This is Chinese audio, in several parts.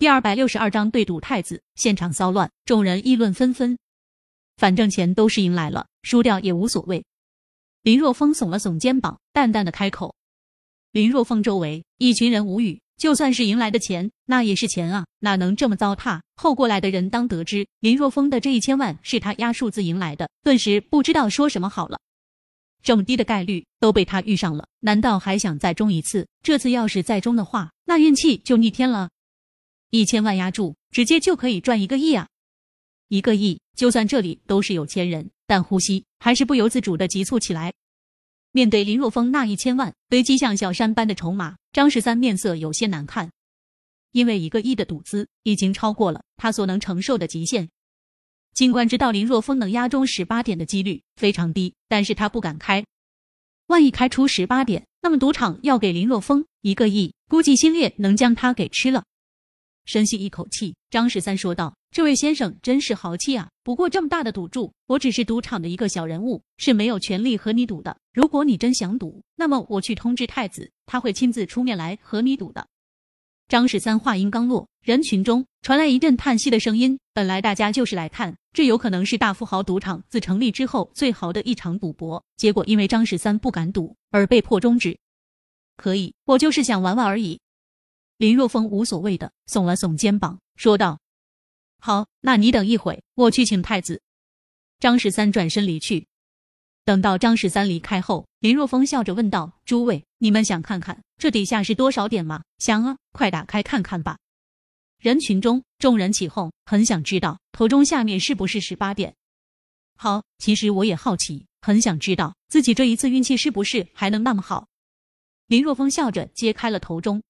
第二百六十二章对赌太子，现场骚乱，众人议论纷纷。反正钱都是赢来了，输掉也无所谓。林若风耸了耸肩膀，淡淡的开口。林若风周围一群人无语，就算是赢来的钱，那也是钱啊，哪能这么糟蹋？后过来的人当得知林若风的这一千万是他压数字赢来的，顿时不知道说什么好了。这么低的概率都被他遇上了，难道还想再中一次？这次要是再中的话，那运气就逆天了。一千万押注，直接就可以赚一个亿啊！一个亿，就算这里都是有钱人，但呼吸还是不由自主的急促起来。面对林若风那一千万堆积像小山般的筹码，张十三面色有些难看，因为一个亿的赌资已经超过了他所能承受的极限。尽管知道林若风能押中十八点的几率非常低，但是他不敢开。万一开出十八点，那么赌场要给林若风一个亿，估计心烈能将他给吃了。深吸一口气，张十三说道：“这位先生真是豪气啊！不过这么大的赌注，我只是赌场的一个小人物，是没有权利和你赌的。如果你真想赌，那么我去通知太子，他会亲自出面来和你赌的。”张十三话音刚落，人群中传来一阵叹息的声音。本来大家就是来看，这有可能是大富豪赌场自成立之后最豪的一场赌博，结果因为张十三不敢赌而被迫终止。可以，我就是想玩玩而已。林若风无所谓的耸了耸肩膀，说道：“好，那你等一会，我去请太子。”张十三转身离去。等到张十三离开后，林若风笑着问道：“诸位，你们想看看这底下是多少点吗？想啊，快打开看看吧。”人群中众人起哄，很想知道头中下面是不是十八点。好，其实我也好奇，很想知道自己这一次运气是不是还能那么好。林若风笑着揭开了头中。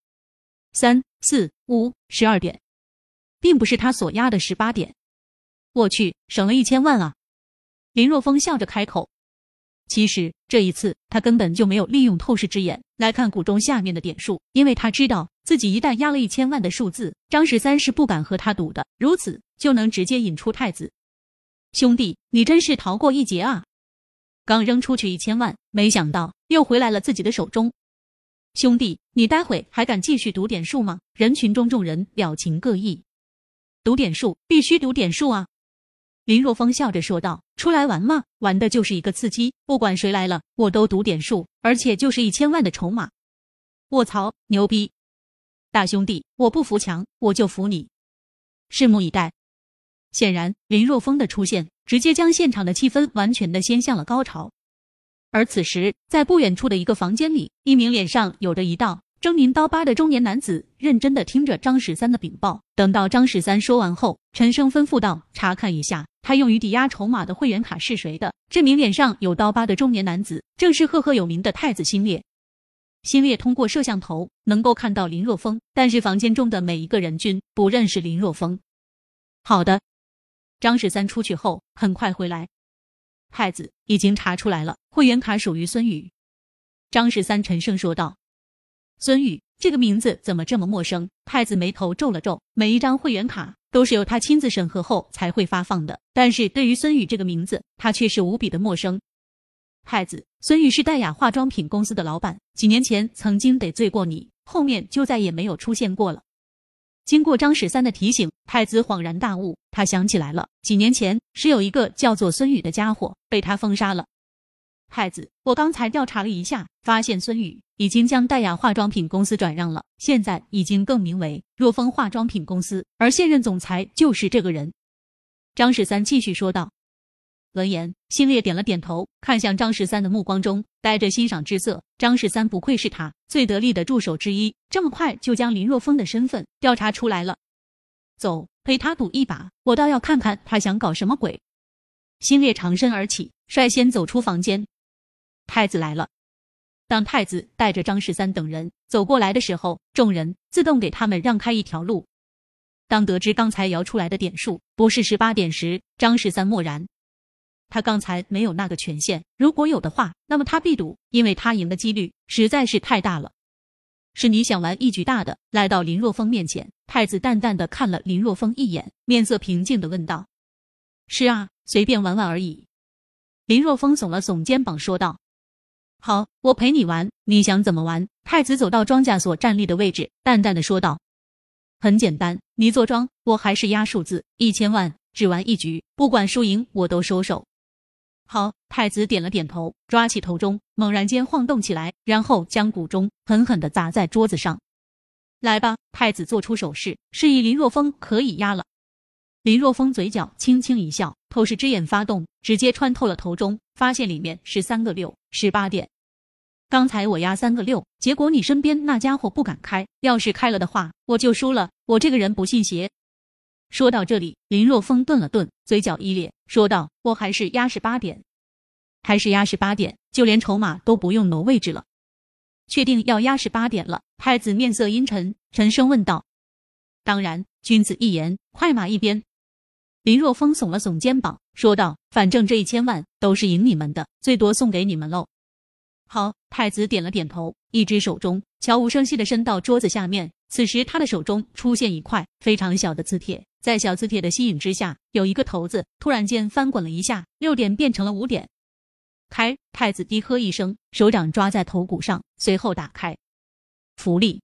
三四五十二点，并不是他所压的十八点。我去，省了一千万啊！林若风笑着开口。其实这一次他根本就没有利用透视之眼来看股中下面的点数，因为他知道自己一旦压了一千万的数字，张十三是不敢和他赌的，如此就能直接引出太子。兄弟，你真是逃过一劫啊！刚扔出去一千万，没想到又回来了自己的手中。兄弟，你待会还敢继续赌点数吗？人群中众人表情各异。赌点数，必须赌点数啊！林若风笑着说道：“出来玩嘛，玩的就是一个刺激。不管谁来了，我都赌点数，而且就是一千万的筹码。卧槽，牛逼！大兄弟，我不服强，我就服你。拭目以待。”显然，林若风的出现直接将现场的气氛完全的掀向了高潮。而此时，在不远处的一个房间里，一名脸上有着一道狰狞刀疤的中年男子认真的听着张十三的禀报。等到张十三说完后，沉声吩咐道：“查看一下，他用于抵押筹码的会员卡是谁的？”这名脸上有刀疤的中年男子，正是赫赫有名的太子新烈。新烈通过摄像头能够看到林若风，但是房间中的每一个人均不认识林若风。好的，张十三出去后很快回来。太子已经查出来了，会员卡属于孙宇。张十三沉声说道：“孙宇这个名字怎么这么陌生？”太子眉头皱了皱，每一张会员卡都是由他亲自审核后才会发放的，但是对于孙宇这个名字，他却是无比的陌生。太子，孙宇是黛雅化妆品公司的老板，几年前曾经得罪过你，后面就再也没有出现过了。经过张十三的提醒，太子恍然大悟，他想起来了，几年前是有一个叫做孙宇的家伙被他封杀了。太子，我刚才调查了一下，发现孙宇已经将黛雅化妆品公司转让了，现在已经更名为若风化妆品公司，而现任总裁就是这个人。张十三继续说道。闻言，星烈点了点头，看向张十三的目光中带着欣赏之色。张十三不愧是他最得力的助手之一，这么快就将林若风的身份调查出来了。走，陪他赌一把，我倒要看看他想搞什么鬼。星烈长身而起，率先走出房间。太子来了。当太子带着张十三等人走过来的时候，众人自动给他们让开一条路。当得知刚才摇出来的点数不是十八点时，张十三默然。他刚才没有那个权限，如果有的话，那么他必赌，因为他赢的几率实在是太大了。是你想玩一局大的？来到林若风面前，太子淡淡的看了林若风一眼，面色平静的问道：“是啊，随便玩玩而已。”林若风耸了耸肩膀，说道：“好，我陪你玩，你想怎么玩？”太子走到庄稼所站立的位置，淡淡的说道：“很简单，你坐庄，我还是压数字，一千万，只玩一局，不管输赢，我都收手。好，太子点了点头，抓起头钟，猛然间晃动起来，然后将古钟狠狠的砸在桌子上。来吧，太子做出手势，示意林若风可以压了。林若风嘴角轻轻一笑，透视之眼发动，直接穿透了头钟，发现里面是三个六，十八点。刚才我压三个六，结果你身边那家伙不敢开，要是开了的话，我就输了。我这个人不信邪。说到这里，林若风顿了顿，嘴角一咧，说道：“我还是压十八点，还是压十八点，就连筹码都不用挪位置了。”确定要压十八点了，太子面色阴沉，沉声问道：“当然，君子一言，快马一鞭。”林若风耸了耸肩膀，说道：“反正这一千万都是赢你们的，最多送给你们喽。”好，太子点了点头，一只手中悄无声息的伸到桌子下面。此时他的手中出现一块非常小的磁铁，在小磁铁的吸引之下，有一个骰子突然间翻滚了一下，六点变成了五点。开！太子低喝一声，手掌抓在头骨上，随后打开。福利。